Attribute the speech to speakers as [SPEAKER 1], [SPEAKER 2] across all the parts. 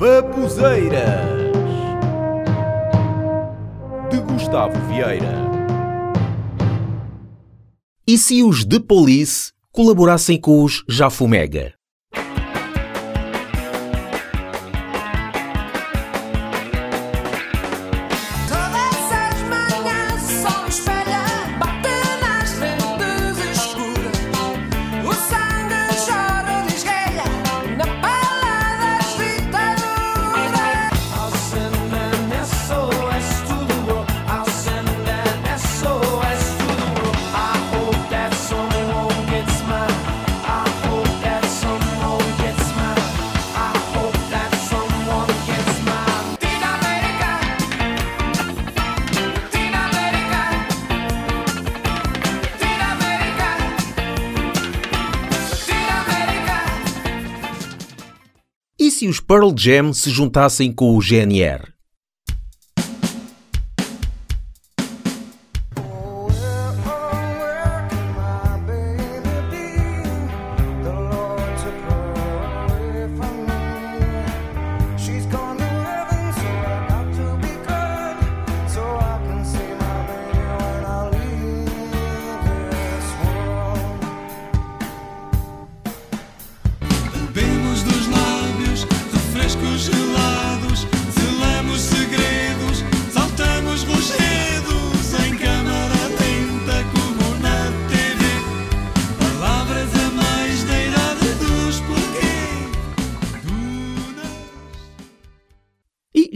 [SPEAKER 1] Babuzeiras de Gustavo Vieira.
[SPEAKER 2] E se os The Police colaborassem com os Jafumega? Se os Pearl Jam se juntassem com o GNR?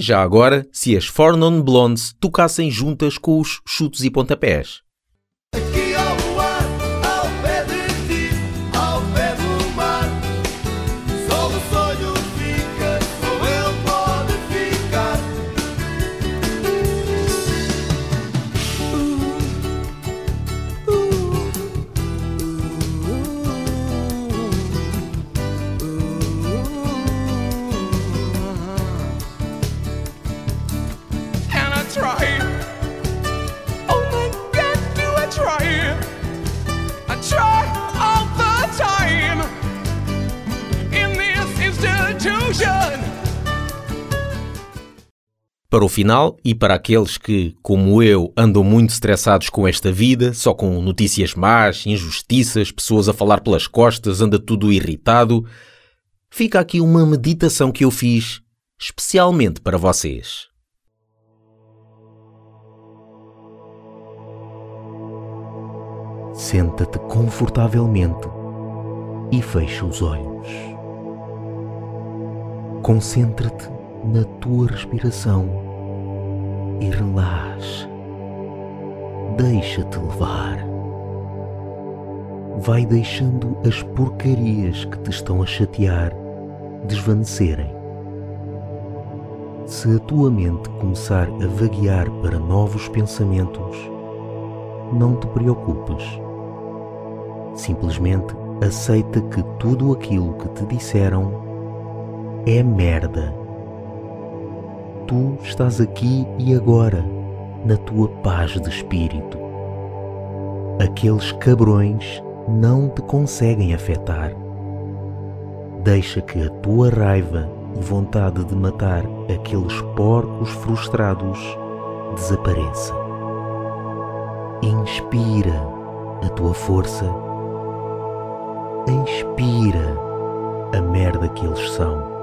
[SPEAKER 2] Já agora, se as Four Non Blondes tocassem juntas com os Chutos e Pontapés?
[SPEAKER 3] Aqui
[SPEAKER 2] Para o final, e para aqueles que, como eu, andam muito estressados com esta vida, só com notícias más, injustiças, pessoas a falar pelas costas, anda tudo irritado, fica aqui uma meditação que eu fiz especialmente para vocês. Senta-te confortavelmente e fecha os olhos. Concentra-te na tua respiração e relaxa. Deixa-te levar. Vai deixando as porcarias que te estão a chatear desvanecerem. Se a tua mente começar a vaguear para novos pensamentos, não te preocupes. Simplesmente aceita que tudo aquilo que te disseram é merda. Tu estás aqui e agora, na tua paz de espírito. Aqueles cabrões não te conseguem afetar. Deixa que a tua raiva e vontade de matar aqueles porcos frustrados desapareça. Inspira a tua força. Expira a merda que eles são.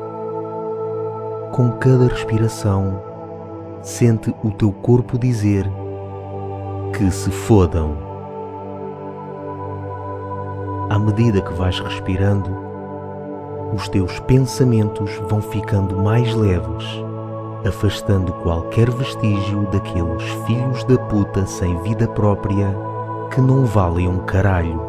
[SPEAKER 2] Com cada respiração, sente o teu corpo dizer que se fodam. À medida que vais respirando, os teus pensamentos vão ficando mais leves, afastando qualquer vestígio daqueles filhos da puta sem vida própria que não valem um caralho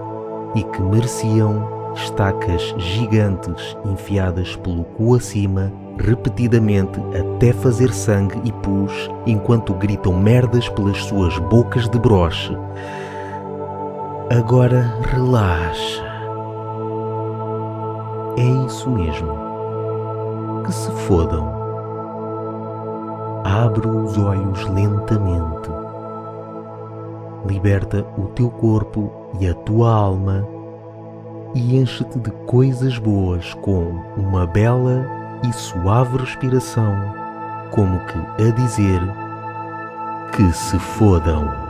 [SPEAKER 2] e que mereciam estacas gigantes enfiadas pelo cu acima repetidamente até fazer sangue e pus enquanto gritam merdas pelas suas bocas de broche. Agora relaxa. É isso mesmo. Que se fodam. Abre os olhos lentamente. Liberta o teu corpo e a tua alma e enche-te de coisas boas com uma bela e suave respiração, como que a dizer que se fodam.